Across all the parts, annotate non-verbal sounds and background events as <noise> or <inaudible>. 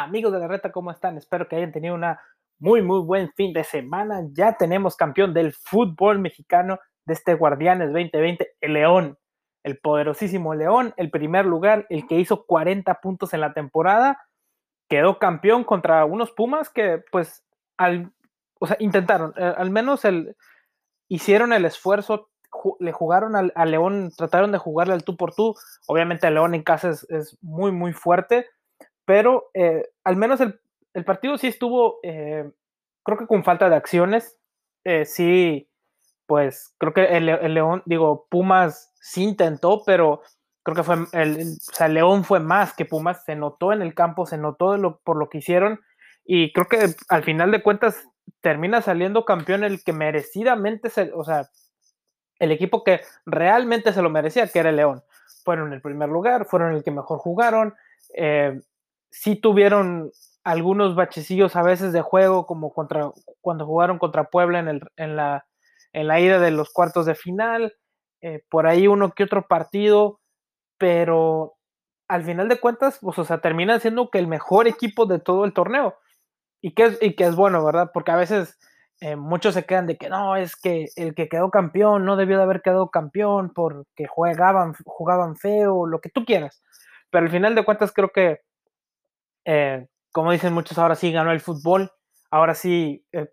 amigos de la reta, ¿cómo están? Espero que hayan tenido una muy, muy buen fin de semana. Ya tenemos campeón del fútbol mexicano de este Guardianes 2020, el León, el poderosísimo León, el primer lugar, el que hizo 40 puntos en la temporada, quedó campeón contra unos Pumas que, pues, al, o sea, intentaron, eh, al menos el, hicieron el esfuerzo, le jugaron al, León, trataron de jugarle al tú por tú. Obviamente, el León en casa es, es muy, muy fuerte pero eh, al menos el, partido sí estuvo, eh, creo que con falta de acciones, eh, sí, pues creo que el, León, digo, Pumas sí intentó, pero creo que fue, el, o sea, León fue más que Pumas, se notó en el campo, se notó por lo que hicieron, y creo que al final de cuentas termina saliendo campeón el que merecidamente, se, o sea, el equipo que realmente se lo merecía, que era el León. Fueron el primer lugar, fueron el que mejor jugaron, eh, sí tuvieron algunos bachecillos a veces de juego, como contra, cuando jugaron contra Puebla en, el, en, la, en la ida de los cuartos de final, eh, por ahí uno que otro partido, pero al final de cuentas, pues, o sea, terminan siendo que el mejor equipo de todo el torneo. Y que es, y que es bueno, ¿verdad? Porque a veces eh, muchos se quedan de que no, es que el que quedó campeón no debió de haber quedado campeón porque jugaban, jugaban feo, lo que tú quieras. Pero al final de cuentas creo que eh, como dicen muchos, ahora sí ganó el fútbol, ahora sí eh,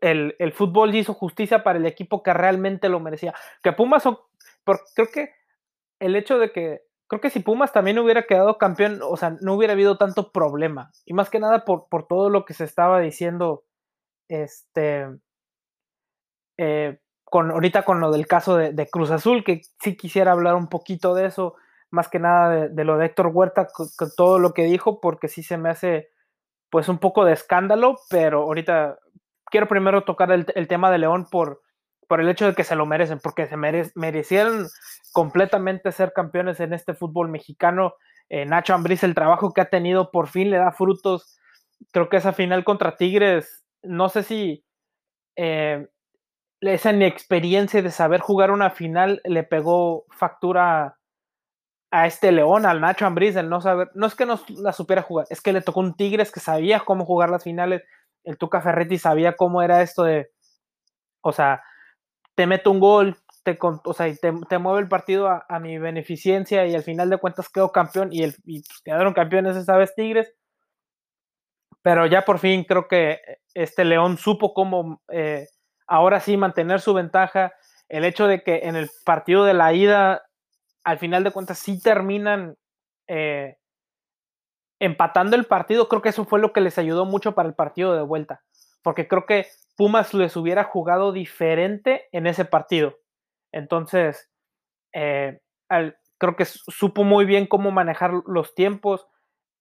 el, el, fútbol hizo justicia para el equipo que realmente lo merecía. Que Pumas, son, creo que el hecho de que, creo que si Pumas también hubiera quedado campeón, o sea, no hubiera habido tanto problema. Y más que nada por, por todo lo que se estaba diciendo, este, eh, con, ahorita con lo del caso de, de Cruz Azul, que sí quisiera hablar un poquito de eso más que nada de, lo de Héctor Huerta, con, todo lo que dijo, porque sí se me hace pues un poco de escándalo, pero ahorita quiero primero tocar el, tema de León por, por el hecho de que se lo merecen, porque se merecieron completamente ser campeones en este fútbol mexicano. Eh, Nacho Ambriz, el trabajo que ha tenido, por fin le da frutos. Creo que esa final contra Tigres, no sé si eh, esa inexperiencia de saber jugar una final le pegó factura a este León, al Nacho Ambriz, el no saber, no es que no la supiera jugar, es que le tocó un Tigres que sabía cómo jugar las finales, el Tuca Ferretti sabía cómo era esto de, o sea, te meto un gol, te, o sea, te, te mueve el partido a, mi beneficencia y al final de cuentas quedó campeón y, el, quedaron campeones esa vez Tigres, pero ya por fin creo que este León supo cómo eh, ahora sí mantener su ventaja, el hecho de que en el partido de la ida al final de cuentas sí terminan eh, empatando el partido. Creo que eso fue lo que les ayudó mucho para el partido de vuelta, porque creo que Pumas les hubiera jugado diferente en ese partido. Entonces, eh, creo que supo muy bien cómo manejar los tiempos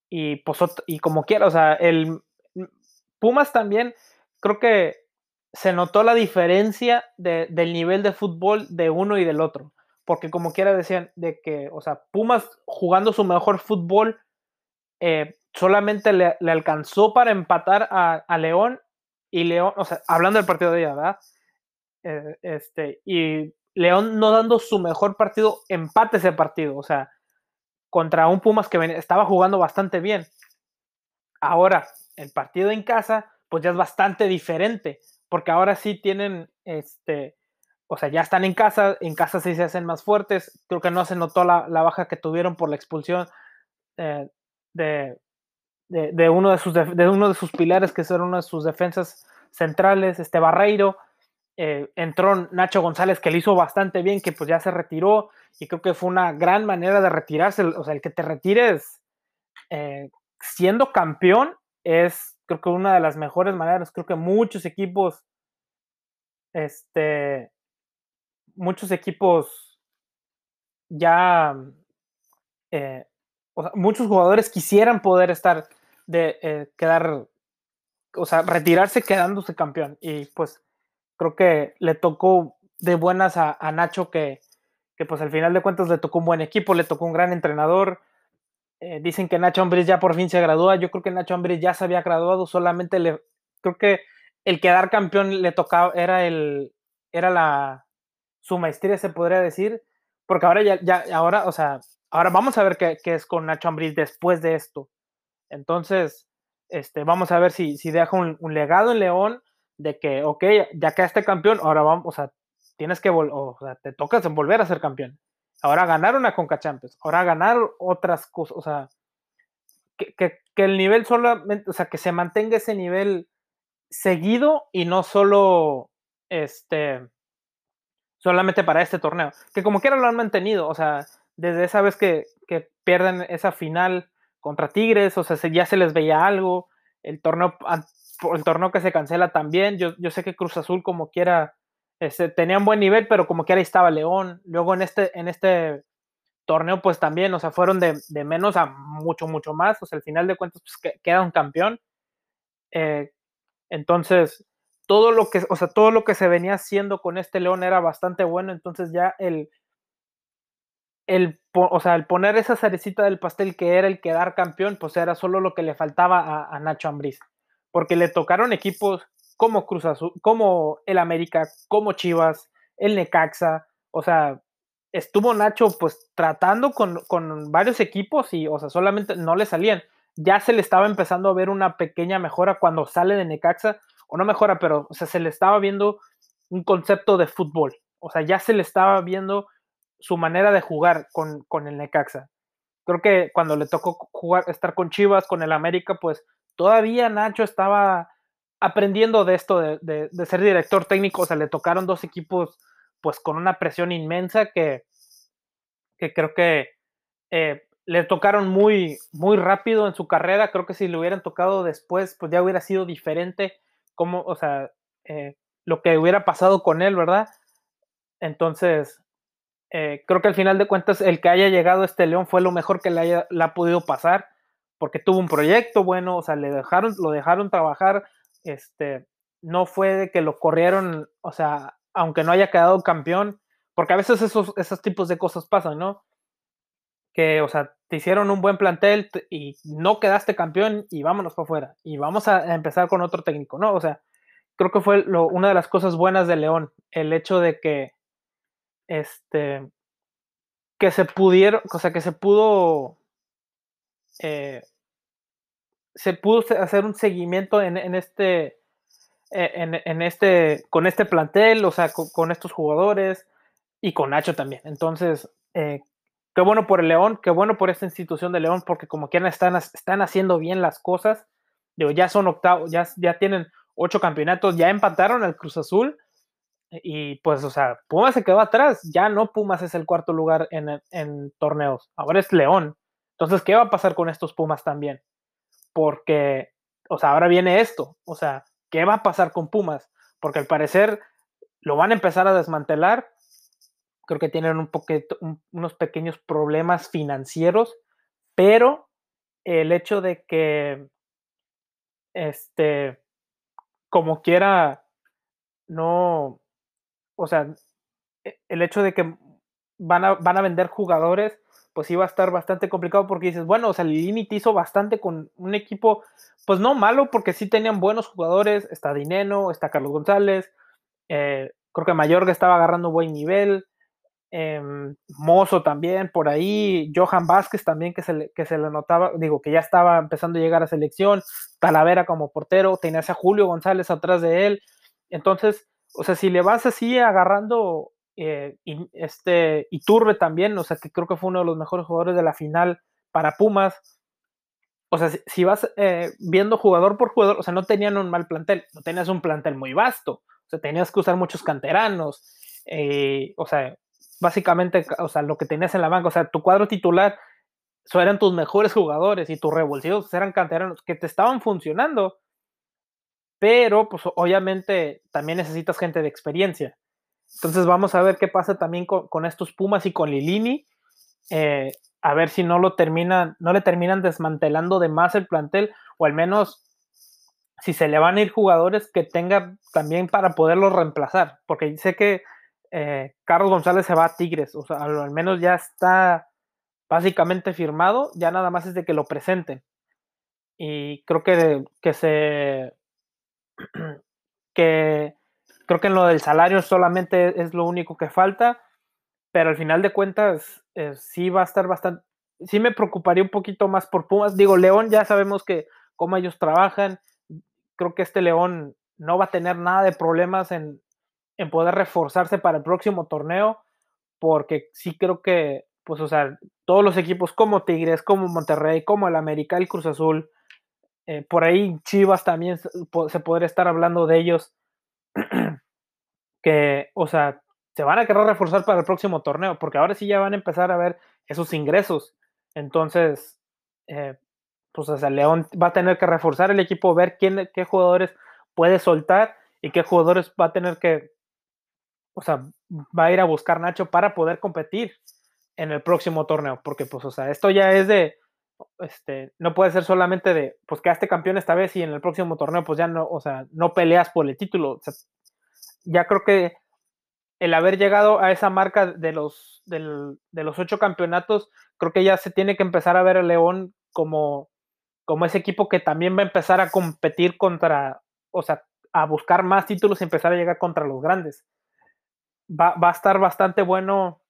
y, pues, y como quiera, o sea, el Pumas también creo que se notó la diferencia del nivel de fútbol de uno y del otro porque como quiera decían de que, o sea, Pumas jugando su mejor fútbol eh, solamente le, alcanzó para empatar a, León y León, o sea, hablando del partido de ella, ¿verdad? Eh, este, y León no dando su mejor partido, empate ese partido, o sea, contra un Pumas que estaba jugando bastante bien. Ahora, el partido en casa, pues ya es bastante diferente, porque ahora sí tienen, este, o sea, ya están en casa, en casa sí se hacen más fuertes. Creo que no se notó la, baja que tuvieron por la expulsión eh, de, uno de, sus de uno de sus pilares, que son una de sus defensas centrales, este Barreiro. Eh, entró Nacho González, que le hizo bastante bien, que pues ya se retiró, y creo que fue una gran manera de retirarse. O sea, el que te retires eh, siendo campeón es, creo que una de las mejores maneras. Creo que muchos equipos este, muchos equipos ya, eh, muchos jugadores quisieran poder estar, de eh, quedar, o sea, retirarse quedándose campeón. Y pues creo que le tocó de buenas a, Nacho que, que, pues al final de cuentas le tocó un buen equipo, le tocó un gran entrenador. Eh, dicen que Nacho Ambriz ya por fin se gradúa. Yo creo que Nacho Ambriz ya se había graduado, solamente le creo que el quedar campeón le tocaba, era el, era la, su maestría, se podría decir, porque ahora ya, ya ahora, o sea, ahora vamos a ver qué, es con Nacho Ambriz después de esto. Entonces, este, vamos a ver si, si deja un, legado en León de que, ok, ya que este campeón, ahora vamos, o sea, tienes que, o sea, te tocas volver a ser campeón. Ahora ganar una Conca Champions, ahora ganar otras cosas, o sea, que, que, que, el nivel solamente, o sea, que se mantenga ese nivel seguido y no solo, este, solamente para este torneo, que como quiera lo han mantenido, o sea, desde esa vez que, que pierden esa final contra Tigres, o sea, ya se les veía algo, el torneo, el torneo que se cancela también, yo, yo sé que Cruz Azul como quiera, este, tenía un buen nivel, pero como quiera estaba León, luego en este, en este torneo pues también, o sea, fueron de, de menos a mucho, mucho más, o sea, al final de cuentas pues, queda un campeón, eh, entonces, todo lo que, o sea, todo lo que se venía haciendo con este León era bastante bueno, entonces ya el, el, o sea, el poner esa cerecita del pastel que era el quedar campeón, pues era solo lo que le faltaba a, Nacho Ambriz, porque le tocaron equipos como Cruz Azul, como el América, como Chivas, el Necaxa, o sea, estuvo Nacho pues tratando con, con, varios equipos y, o sea, solamente no le salían. Ya se le estaba empezando a ver una pequeña mejora cuando sale de Necaxa, o no mejora, pero, o sea, se le estaba viendo un concepto de fútbol, o sea, ya se le estaba viendo su manera de jugar con, con, el Necaxa. Creo que cuando le tocó jugar, estar con Chivas, con el América, pues todavía Nacho estaba aprendiendo de esto de, de, ser director técnico. O sea, le tocaron dos equipos pues con una presión inmensa que, que creo que eh, le tocaron muy, muy rápido en su carrera. Creo que si le hubieran tocado después, pues ya hubiera sido diferente como, o sea, eh, lo que hubiera pasado con él, ¿verdad? Entonces, eh, creo que al final de cuentas el que haya llegado este León fue lo mejor que le, haya, ha podido pasar, porque tuvo un proyecto bueno, o sea, le dejaron, lo dejaron trabajar, este, no fue de que lo corrieron, o sea, aunque no haya quedado campeón, porque a veces esos, esos tipos de cosas pasan, ¿no? Que, o sea, te hicieron un buen plantel y no quedaste campeón y vámonos para afuera y vamos a empezar con otro técnico, ¿no? O sea, creo que fue lo, una de las cosas buenas de León, el hecho de que este, que se pudieron, o sea, que se pudo, eh, se pudo hacer un seguimiento en, este, e, en, este, con este plantel, o sea, con, estos jugadores y con Nacho también. Entonces, eh, qué bueno por el León, qué bueno por esta institución de León, porque como quieran están, están haciendo bien las cosas. Digo, ya son octavos, ya, ya tienen ocho campeonatos, ya empataron al Cruz Azul y pues, o sea, Pumas se quedó atrás. Ya no Pumas es el cuarto lugar en, torneos. Ahora es León. Entonces, ¿qué va a pasar con estos Pumas también? Porque, o sea, ahora viene esto. O sea, ¿qué va a pasar con Pumas? Porque al parecer lo van a empezar a desmantelar. Creo que tienen unos pequeños problemas financieros, pero el hecho de que, este, como quiera, no, o sea, e, el hecho de que van a, van a vender jugadores, pues iba a estar bastante complicado porque dices, bueno, o sea, Lini hizo bastante con un equipo, pues no malo, porque sí tenían buenos jugadores, está Dineno, está Carlos González, eh, creo que Mayorga estaba agarrando buen nivel, eh, Mozo también, por ahí, Johan Vázquez también que se, le, que se le notaba, digo, que ya estaba empezando a llegar a selección, Talavera como portero, tenías a Julio González atrás de él, entonces o sea, si le vas así agarrando eh, este también, o sea, que creo que fue uno de los mejores jugadores de la final para Pumas. O sea, si, vas eh, viendo jugador por jugador, o sea, no tenían un mal plantel, no tenías un plantel muy vasto, o sea, tenías que usar muchos canteranos, eh, o sea, básicamente, o sea, lo que tenías en la banca, o sea, tu cuadro titular, eran tus mejores jugadores y tus revulsivos eran canteranos que te estaban funcionando, pero pues obviamente también necesitas gente de experiencia. Entonces vamos a ver qué pasa también con, estos Pumas y con Lilini, eh, a ver si no lo terminan, no le terminan desmantelando de más el plantel, o al menos si se le van a ir jugadores que tenga también para poderlo reemplazar, porque sé que eh, Carlos González se va a Tigres, o sea, al, menos ya está básicamente firmado, ya nada más es de que lo presenten. Y creo que, que se <clears throat> que creo que en lo del salario solamente es lo único que falta, pero al final de cuentas eh, sí va a estar bastante, sí me preocuparía un poquito más por Pumas. Digo, León ya sabemos que cómo ellos trabajan. Creo que este León no va a tener nada de problemas en, en poder reforzarse para el próximo torneo, porque sí creo que, pues, o sea, todos los equipos como Tigres, como Monterrey, como el América, el Cruz Azul, eh, por ahí Chivas también se podría estar hablando de ellos, <clears throat> que, o sea, se van a querer reforzar para el próximo torneo, porque ahora sí ya van a empezar a ver esos ingresos. Entonces, eh, pues o sea, León va a tener que reforzar el equipo, ver quién, qué jugadores puede soltar y qué jugadores va a tener que, o sea, va a ir a buscar Nacho para poder competir en el próximo torneo, porque pues, o sea, esto ya es de, este, no puede ser solamente de, pues quedaste campeón esta vez y en el próximo torneo, pues ya no, o sea, no peleas por el título. ya creo que el haber llegado a esa marca de los, de los ocho campeonatos, creo que ya se tiene que empezar a ver el León como, como ese equipo que también va a empezar a competir contra, o sea, a buscar más títulos y empezar a llegar contra los grandes. Va, a estar bastante bueno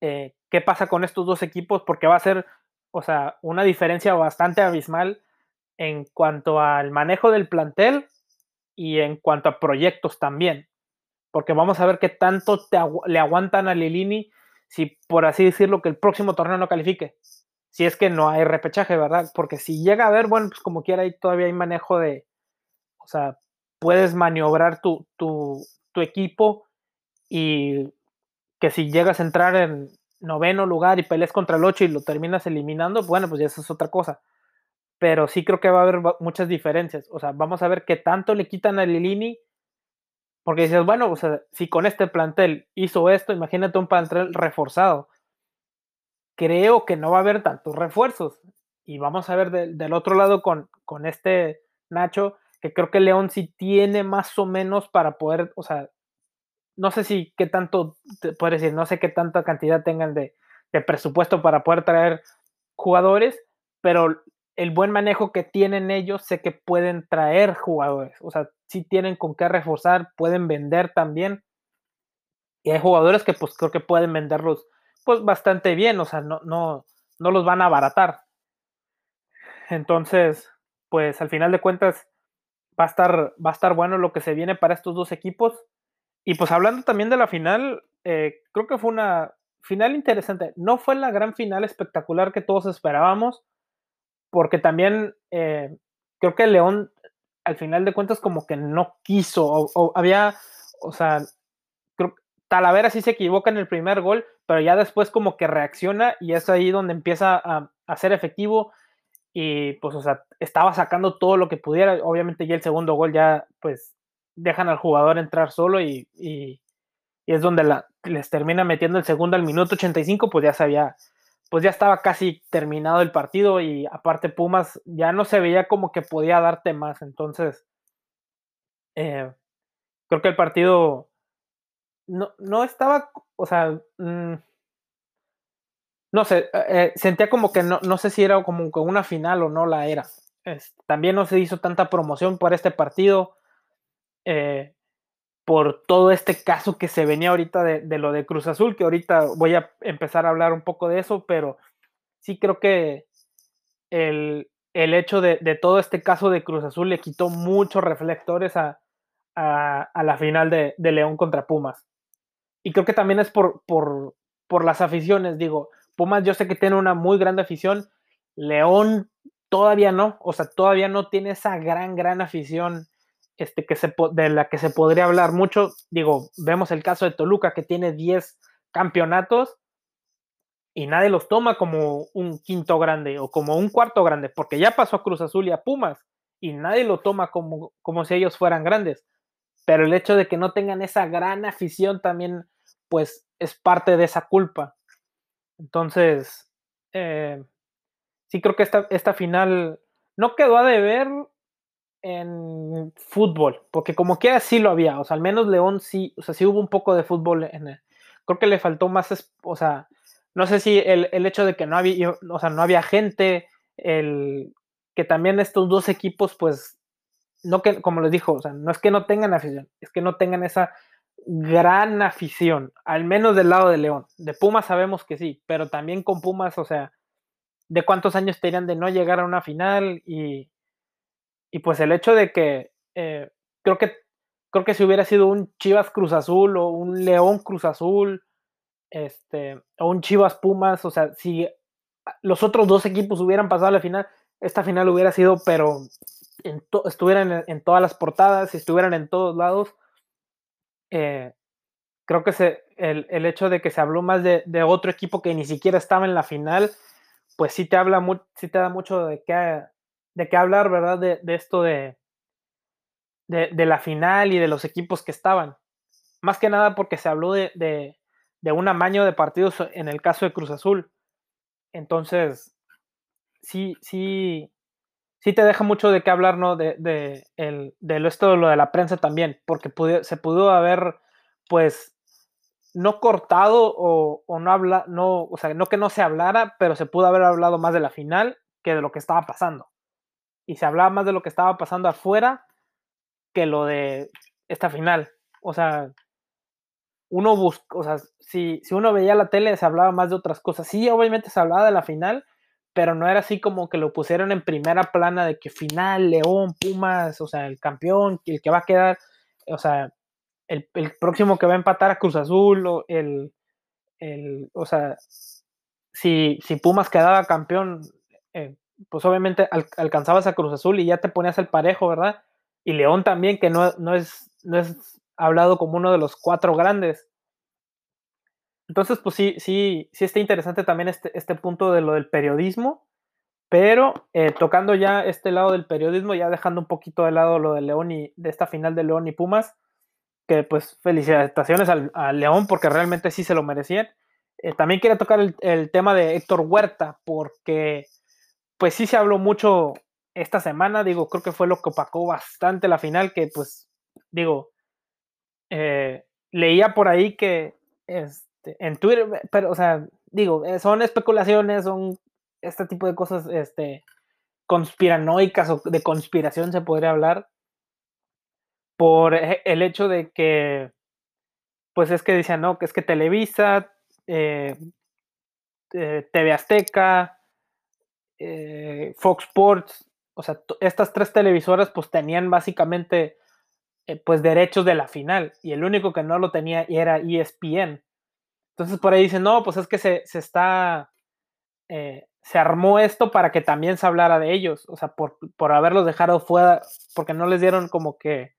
eh, qué pasa con estos dos equipos, porque va a ser, o sea, una diferencia bastante abismal en cuanto al manejo del plantel y en cuanto a proyectos también porque vamos a ver qué tanto le aguantan a Lilini si, por así decirlo, que el próximo torneo no califique. Si es que no hay repechaje, ¿verdad? Porque si llega a ver, bueno, pues como quiera, ahí todavía hay manejo de, o sea, puedes maniobrar tu, tu, tu equipo y que si llegas a entrar en noveno lugar y peleas contra el 8 y lo terminas eliminando, bueno, pues ya eso es otra cosa. Pero sí creo que va a haber muchas diferencias. O sea, vamos a ver qué tanto le quitan a Lilini porque dices, bueno, o sea, si con este plantel hizo esto, imagínate un plantel reforzado. Creo que no va a haber tantos refuerzos. Y vamos a ver del otro lado con, con este Nacho, que creo que León sí tiene más o menos para poder, o sea, no sé si qué tanto, puedo decir, no sé qué tanta cantidad tengan de, de presupuesto para poder traer jugadores, pero el buen manejo que tienen ellos, sé que pueden traer jugadores. O sea, si tienen con qué reforzar, pueden vender también. Y hay jugadores que pues creo que pueden venderlos pues bastante bien, o sea, no, no, no los van a abaratar. Entonces, pues al final de cuentas va a estar, va a estar bueno lo que se viene para estos dos equipos. Y pues hablando también de la final, eh, creo que fue una final interesante. No fue la gran final espectacular que todos esperábamos, porque también eh, creo que León al final de cuentas como que no quiso, o, había, o sea, creo Talavera sí se equivoca en el primer gol, pero ya después como que reacciona y es ahí donde empieza a, a ser efectivo y pues, o sea, estaba sacando todo lo que pudiera, obviamente ya el segundo gol ya pues dejan al jugador entrar solo y, y, es donde la, les termina metiendo el segundo al minuto 85, pues ya sabía pues ya estaba casi terminado el partido y aparte Pumas ya no se veía como que podía darte más. Entonces, eh, creo que el partido no, no estaba, o sea, mm, no sé, eh, sentía como que no, no sé si era como una final o no la era. también no se hizo tanta promoción por este partido por todo este caso que se venía ahorita de, lo de Cruz Azul, que ahorita voy a empezar a hablar un poco de eso, pero sí creo que el, hecho de, todo este caso de Cruz Azul le quitó muchos reflectores a, la final de, León contra Pumas. Y creo que también es por, por, por las aficiones, digo, Pumas yo sé que tiene una muy grande afición, León todavía no, o sea, todavía no tiene esa gran, gran afición este, de la que se podría hablar mucho. Digo, vemos el caso de Toluca que tiene 10 campeonatos y nadie los toma como un quinto grande o como un cuarto grande, porque ya pasó a Cruz Azul y a Pumas y nadie lo toma como, como si ellos fueran grandes. Pero el hecho de que no tengan esa gran afición también, pues es parte de esa culpa. Entonces, eh, sí creo que esta, esta final no quedó a deber en fútbol, porque como quiera sí lo había, o sea, al menos León sí, o sea, sí hubo un poco de fútbol en él. Creo que le faltó más, o sea, no sé si el, hecho de que no había, o sea, no había gente, el que también estos dos equipos, pues, no que, como les dijo, o sea, no es que no tengan afición, es que no tengan esa gran afición, al menos del lado de León. De Pumas sabemos que sí, pero también con Pumas, o sea, de cuántos años tenían de no llegar a una final y, y pues el hecho de que eh, creo que creo que si hubiera sido un Chivas Cruz Azul o un León Cruz Azul, este, o un Chivas Pumas, o sea, si los otros dos equipos hubieran pasado a la final, esta final hubiera sido, pero estuvieran en, todas las portadas, estuvieran en todos lados. Eh, creo que se, el, el, hecho de que se habló más de, de, otro equipo que ni siquiera estaba en la final, pues sí te habla, sí te da mucho de qué, de qué hablar, ¿verdad? De, de esto de, de, la final y de los equipos que estaban. Más que nada porque se habló de, de, un amaño de partidos en el caso de Cruz Azul. Entonces, sí, sí, sí te deja mucho de qué hablar, ¿no? De, de, el, de esto de lo de la prensa también, porque se pudo haber, pues, no cortado o, o no habla, no, o sea, no que no se hablara, pero se pudo haber hablado más de la final que de lo que estaba pasando. Y se hablaba más de lo que estaba pasando afuera que lo de esta final. O sea, uno busca, o sea, si, si uno veía la tele se hablaba más de otras cosas. Sí, obviamente se hablaba de la final, pero no era así como que lo pusieron en primera plana de que final, León, Pumas, o sea, el campeón, el que va a quedar, o sea, el, próximo que va a empatar a Cruz Azul, o el, el o sea, si, si Pumas quedaba campeón, eh, pues obviamente alcanzabas a Cruz Azul y ya te ponías el parejo, ¿verdad? y León también, que no, no, es, no es hablado como uno de los cuatro grandes. Entonces, pues sí, sí, sí está interesante también este, este punto de lo del periodismo, pero eh, tocando ya este lado del periodismo, ya dejando un poquito de lado lo de León y de esta final de León y Pumas, que pues felicitaciones al, León porque realmente sí se lo merecían. Eh, también quería tocar el, tema de Héctor Huerta, porque pues sí se habló mucho esta semana, digo, creo que fue lo que opacó bastante la final, que pues, digo, eh, leía por ahí que este, en Twitter, pero, o sea, digo, eh, son especulaciones, son este tipo de cosas, este, conspiranoicas o de conspiración se podría hablar, por e, el hecho de que, pues es que decían, no, que es que Televisa, eh, TV Azteca, Fox Sports o sea, estas tres televisoras pues tenían básicamente eh, pues derechos de la final y el único que no lo tenía era ESPN. Entonces por ahí dicen, no, pues es que se, está, eh, se armó esto para que también se hablara de ellos, o sea, por, por haberlos dejado fuera, porque no les dieron como que,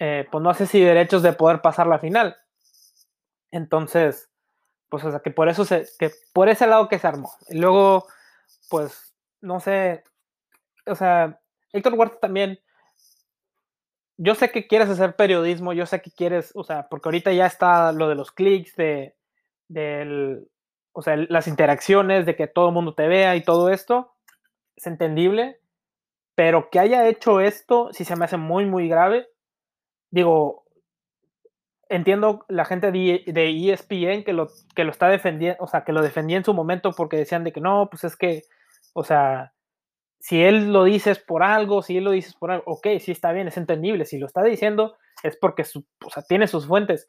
eh, pues no sé si derechos de poder pasar la final. Entonces, pues o sea, que por eso se, que por ese lado que se armó. Y luego, pues, no sé, o sea, Héctor Huerta también, yo sé que quieres hacer periodismo, yo sé que quieres, o sea, porque ahorita ya está lo de los clics, de, del, o sea, las interacciones, de que todo el mundo te vea y todo esto, es entendible, pero que haya hecho esto, sí se me hace muy, muy grave. Digo, entiendo la gente de, ESPN que lo, que lo está defendiendo, o sea, que lo defendía en su momento porque decían de que no, pues es que, o sea, si él lo dice es por algo, si él lo dice por algo, ok, sí está bien, es entendible. Si lo está diciendo es porque su, o sea, tiene sus fuentes.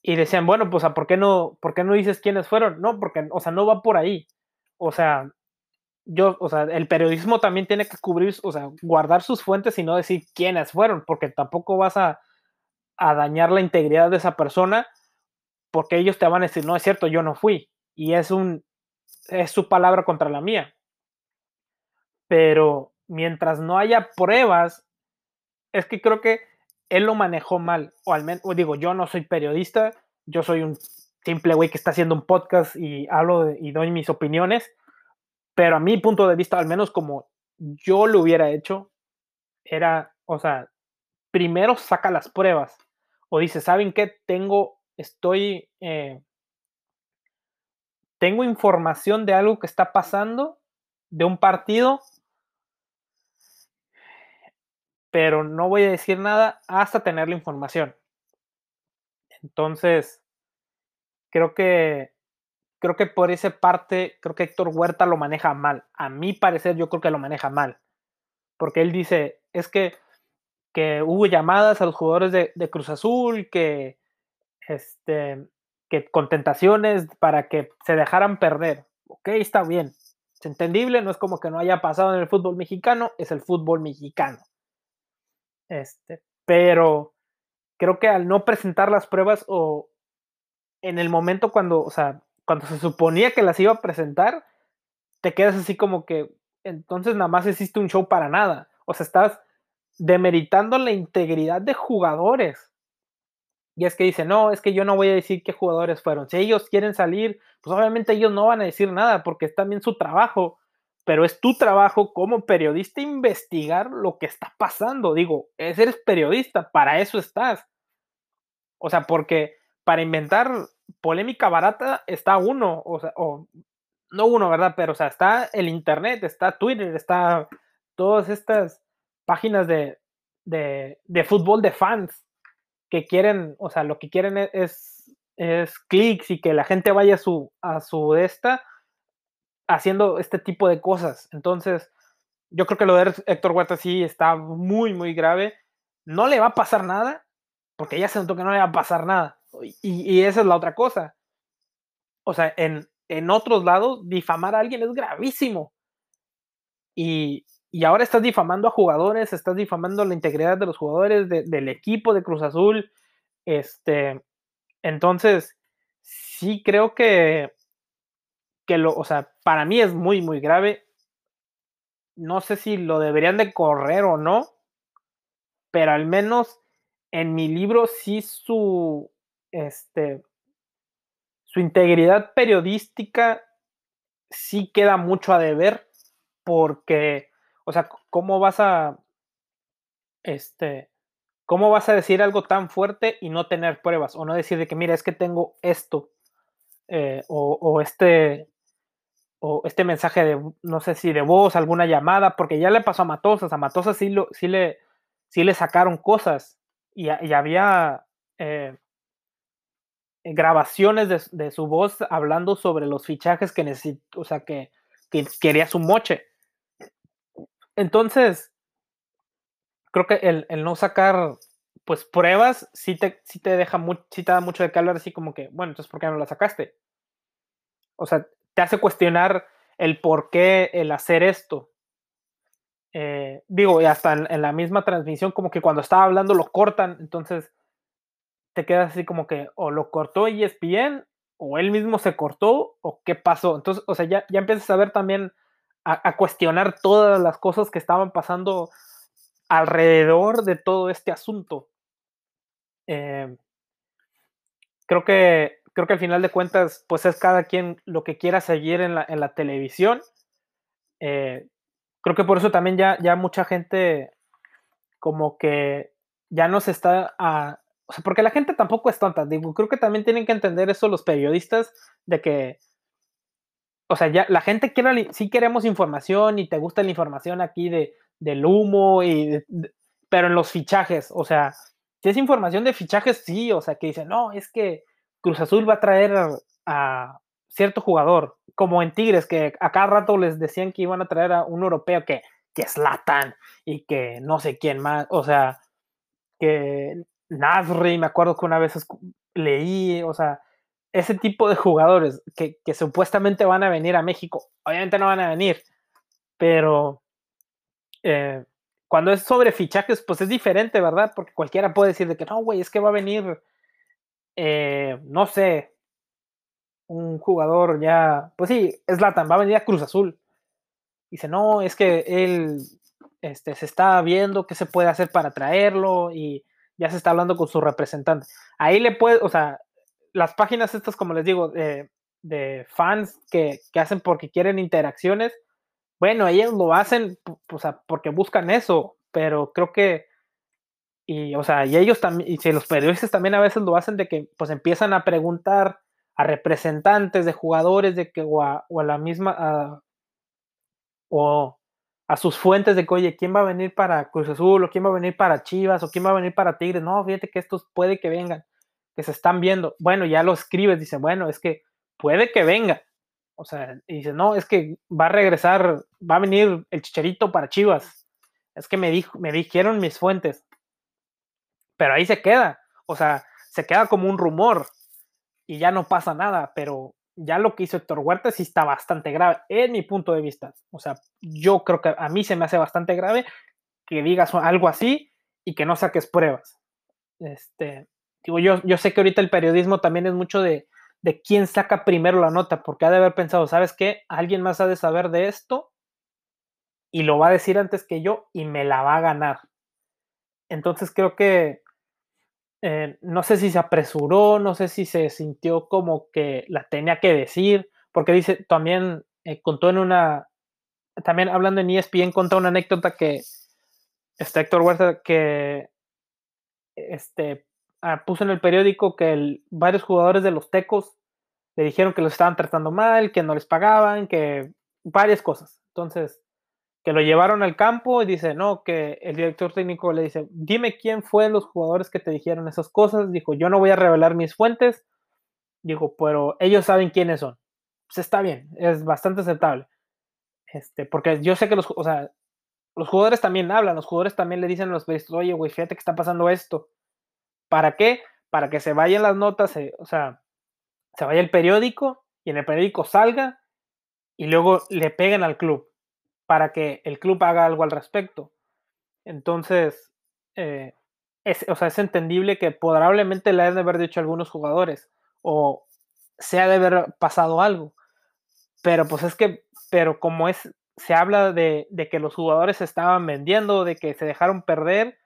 Y decían, bueno, pues, ¿por qué, no, ¿por qué no dices quiénes fueron? No, porque, o sea, no va por ahí. O sea, yo, o sea, el periodismo también tiene que cubrir, o sea, guardar sus fuentes y no decir quiénes fueron, porque tampoco vas a, a dañar la integridad de esa persona, porque ellos te van a decir, no es cierto, yo no fui. Y es un, es su palabra contra la mía pero mientras no haya pruebas, es que creo que él lo manejó mal, o al menos, digo, yo no soy periodista, yo soy un simple güey que está haciendo un podcast y hablo y doy mis opiniones, pero a mi punto de vista, al menos como yo lo hubiera hecho, era, o sea, primero saca las pruebas, o dice, ¿saben qué? Tengo, estoy, eh, tengo información de algo que está pasando, de un partido, pero no voy a decir nada hasta tener la información. Entonces, creo que creo que por esa parte, creo que Héctor Huerta lo maneja mal. A mi parecer, yo creo que lo maneja mal. Porque él dice, es que, que hubo llamadas a los jugadores de, Cruz Azul, que, este, que con tentaciones para que se dejaran perder. Ok, está bien. es entendible, no es como que no haya pasado en el fútbol mexicano, es el fútbol mexicano. Este, pero creo que al no presentar las pruebas o en el momento cuando, o sea, cuando se suponía que las iba a presentar, te quedas así como que entonces nada más hiciste un show para nada. O sea, estás demeritando la integridad de jugadores. Y es que dice, no, es que yo no voy a decir qué jugadores fueron. Si ellos quieren salir, pues obviamente ellos no van a decir nada porque es también su trabajo. Pero es tu trabajo como periodista investigar lo que está pasando. Digo, eres periodista, para eso estás. O sea, porque para inventar polémica barata está uno, o sea, o no uno, ¿verdad? Pero, está el Internet, está Twitter, está todas estas páginas de, de, de fútbol de fans que quieren, o sea, lo que quieren e, es, es, clics y que la gente vaya a su, a su esta haciendo este tipo de cosas. Entonces, yo creo que lo de Héctor Huerta sí está muy, muy grave. No le va a pasar nada, porque ya se notó que no le va a pasar nada. Y, y esa es la otra cosa. O sea, en, en otros lados, difamar a alguien es gravísimo. Y, y ahora estás difamando a jugadores, estás difamando la integridad de los jugadores, del equipo de Cruz Azul. Este, entonces, sí creo que, que lo, o sea, para mí es muy, muy grave. No sé si lo deberían de correr o no, pero al menos en mi libro sí su, este, su integridad periodística sí queda mucho a deber porque o sea, ¿cómo vas a, este, cómo vas a decir algo tan fuerte y no tener pruebas? O no decir de que, mira, es que tengo esto, eh, o, este, o este mensaje de, no sé si de voz, alguna llamada, porque ya le pasó a Matosas, a Matosas sí, lo, sí, le, sí le sacaron cosas y, había eh, grabaciones de, de, su voz hablando sobre los fichajes que necesitó, o sea, que, que quería su moche. Entonces, creo que el, no sacar pues pruebas sí te, te deja mucho, sí te da mucho de calor así como que, bueno, entonces ¿por qué no la sacaste? O sea, te hace cuestionar el por qué el hacer esto. Eh, digo, y hasta en, la misma transmisión, como que cuando estaba hablando lo cortan, entonces te quedas así como que o lo cortó ESPN o él mismo se cortó o qué pasó. Entonces, o sea, ya, ya empiezas a ver también a, cuestionar todas las cosas que estaban pasando alrededor de todo este asunto. Eh, creo que creo que al final de cuentas, pues es cada quien lo que quiera seguir en la, televisión. Eh, creo que por eso también ya, ya mucha gente como que ya no se está a, o sea, porque la gente tampoco es tonta, digo, creo que también tienen que entender eso los periodistas, de que o sea, ya la gente quiere, sí queremos información y te gusta la información aquí de, del humo, y pero en los fichajes, o sea, si es información de fichajes, sí, o sea, que dicen, no, es que Cruz Azul va a traer a, cierto jugador, como en Tigres, que a cada rato les decían que iban a traer a un europeo que, que es Latan y que no sé quién más, o sea, que Nasri, me acuerdo que una vez leí, o sea, ese tipo de jugadores que, supuestamente van a venir a México, obviamente no van a venir, pero eh, cuando es sobre fichajes, pues es diferente, ¿verdad? Porque cualquiera puede decir de que no, güey, es que va a venir, eh, no sé, un jugador ya, pues sí, es Latan, va a venir a Cruz Azul. Dice, no, es que él este, se está viendo qué se puede hacer para traerlo y ya se está hablando con su representante. Ahí le puede, o sea, las páginas estas, como les digo, de, fans que, hacen porque quieren interacciones, bueno, ellos lo hacen porque buscan eso, pero creo que, y, o sea, y ellos también, y si los periodistas también a veces lo hacen de que, pues empiezan a preguntar a representantes de jugadores de que, o a, la misma, o a sus fuentes de que, oye, ¿quién va a venir para Cruz Azul? ¿O quién va a venir para Chivas? ¿O quién va a venir para Tigres? No, fíjate que estos puede que vengan que se están viendo. Bueno, ya lo escribes, dice, bueno, es que puede que venga. O sea, y dice, no, es que va a regresar, va a venir el chicharito para Chivas. Es que me, dijo, me dijeron mis fuentes. Pero ahí se queda. O sea, se queda como un rumor y ya no pasa nada. Pero ya lo que hizo Héctor Huerta sí está bastante grave, en mi punto de vista. O sea, yo creo que a mí se me hace bastante grave que digas algo así y que no saques pruebas. Este, digo, yo, yo sé que ahorita el periodismo también es mucho de, de quién saca primero la nota, porque ha de haber pensado, ¿sabes qué? Alguien más ha de saber de esto y lo va a decir antes que yo y me la va a ganar. Entonces creo que eh, no sé si se apresuró, no sé si se sintió como que la tenía que decir, porque dice, también eh, contó en una, también hablando en ESPN, contó una anécdota que este Héctor Huerta, que este, ah, puso en el periódico que varios jugadores de los Tecos le dijeron que los estaban tratando mal, que no les pagaban, que varias cosas. Entonces, que lo llevaron al campo y dice, no, que el director técnico le dice, dime quién fue los jugadores que te dijeron esas cosas. Dijo, yo no voy a revelar mis fuentes. Dijo, pero ellos saben quiénes son. Pues está bien, es bastante aceptable. Este, porque yo sé que los, o sea, los jugadores también hablan, los jugadores también le dicen a los periodistas, oye, güey, fíjate que está pasando esto. ¿Para qué? Para que se vayan las notas, o sea, se vaya el periódico y en el periódico salga y luego le peguen al club para que el club haga algo al respecto. Entonces, eh, es, o sea, es entendible que probablemente le hayan de haber dicho a algunos jugadores o se ha de haber pasado algo. Pero pues es que, pero como es, se habla de, que los jugadores estaban vendiendo, de que se dejaron perder,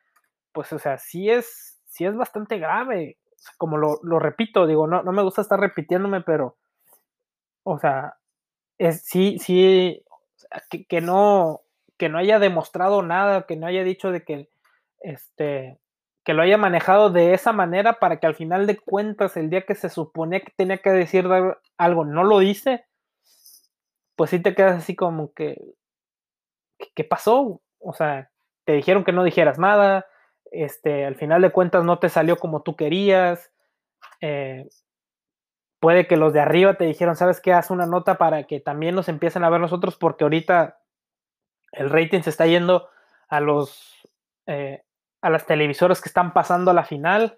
pues o sea, sí es, sí es bastante grave. Como lo, lo repito, digo, no, no me gusta estar repitiéndome, pero, o sea, es, sí, sí, que, no, que no haya demostrado nada, que no haya dicho de que, este, que lo haya manejado de esa manera para que al final de cuentas, el día que se suponía que tenía que decir algo, no lo dice, pues sí te quedas así como que, ¿qué pasó? O sea, te dijeron que no dijeras nada, este, al final de cuentas no te salió como tú querías, eh, puede que los de arriba te dijeron, ¿sabes qué? Haz una nota para que también nos empiecen a ver nosotros, porque ahorita el rating se está yendo a los eh, a las televisoras que están pasando a la final.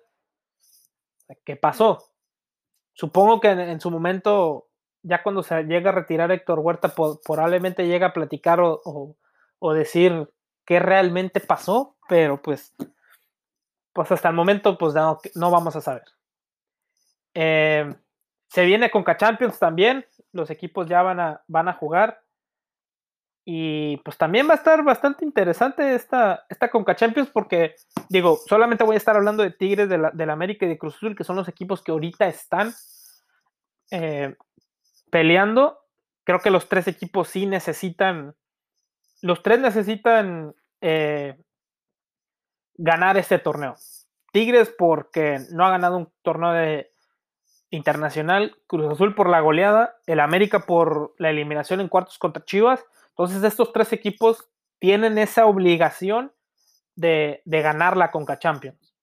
¿Qué pasó? Supongo que en, su momento, ya cuando se llega a retirar Héctor Huerta, probablemente llega a platicar o, decir qué realmente pasó, pero pues, pues hasta el momento, pues no, no vamos a saber. Eh, se viene Conca Champions también, los equipos ya van a, van a jugar. Y pues también va a estar bastante interesante esta, esta Conca Champions porque, digo, solamente voy a estar hablando de Tigres, de la, América y de Cruz Azul, que son los equipos que ahorita están eh, peleando. Creo que los tres equipos sí necesitan, los tres necesitan eh, ganar este torneo. Tigres porque no ha ganado un torneo de, Internacional, Cruz Azul por la goleada, el América por la eliminación en cuartos contra Chivas. Entonces estos tres equipos tienen esa obligación de, ganar la Conca Champions.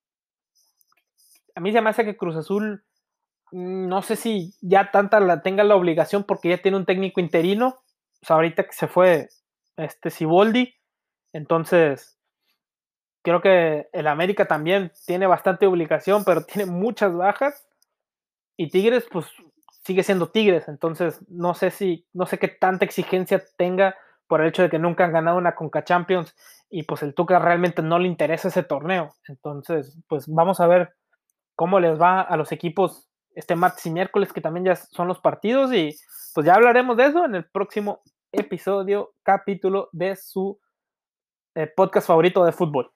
A mí se me hace que Cruz Azul, mm, no sé si ya tanta la tenga la obligación porque ya tiene un técnico interino. Ahorita que se fue este Siboldi. Entonces, creo que el América también tiene bastante obligación, pero <laughs> tiene muchas bajas. Y Tigres, pues sigue siendo Tigres, entonces no sé si, no sé qué tanta exigencia tenga por el hecho de que nunca han ganado una Conca Champions y pues el Tuca realmente no le interesa ese torneo. Entonces, pues vamos a ver cómo les va a los equipos este martes y miércoles, que también ya son los partidos, y pues ya hablaremos de eso en el próximo episodio, capítulo de su eh, podcast favorito de fútbol.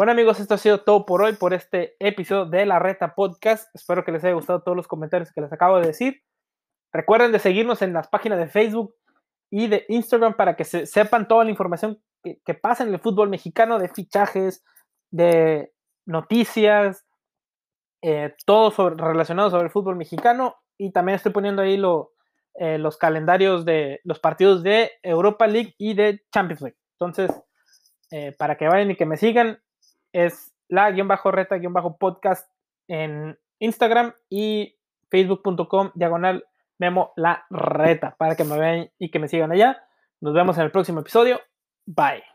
Bueno amigos, esto ha sido todo por hoy, por este episodio de La Reta Podcast. Espero que les haya gustado todos los comentarios que les acabo de decir. Recuerden de seguirnos en las páginas de Facebook y de Instagram para que se, sepan toda la información que, pasa en el fútbol mexicano, de fichajes, de noticias, eh, todo sobre, relacionado sobre el fútbol mexicano. Y también estoy poniendo ahí eh, los calendarios de los partidos de Europa League y de Champions League. Entonces, eh, para que vayan y que me sigan, es la-reta-podcast en Instagram y facebook.com diagonal memo la reta para que me vean y que me sigan allá. Nos vemos en el próximo episodio. Bye.